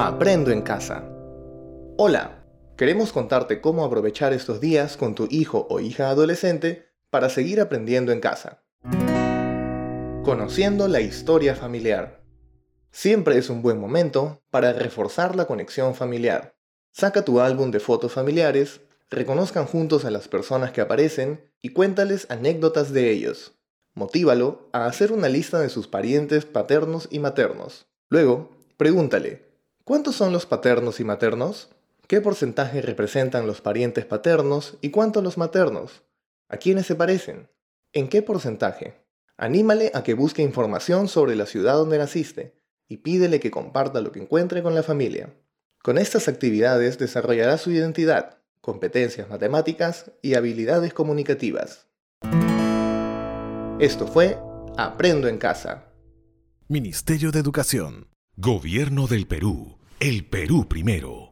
Aprendo en casa. Hola, queremos contarte cómo aprovechar estos días con tu hijo o hija adolescente para seguir aprendiendo en casa. Conociendo la historia familiar. Siempre es un buen momento para reforzar la conexión familiar. Saca tu álbum de fotos familiares, reconozcan juntos a las personas que aparecen y cuéntales anécdotas de ellos. Motívalo a hacer una lista de sus parientes paternos y maternos. Luego, pregúntale, ¿cuántos son los paternos y maternos? ¿Qué porcentaje representan los parientes paternos y cuántos los maternos? ¿A quiénes se parecen? ¿En qué porcentaje? Anímale a que busque información sobre la ciudad donde naciste y pídele que comparta lo que encuentre con la familia. Con estas actividades desarrollará su identidad, competencias matemáticas y habilidades comunicativas. Esto fue Aprendo en Casa. Ministerio de Educación. Gobierno del Perú. El Perú primero.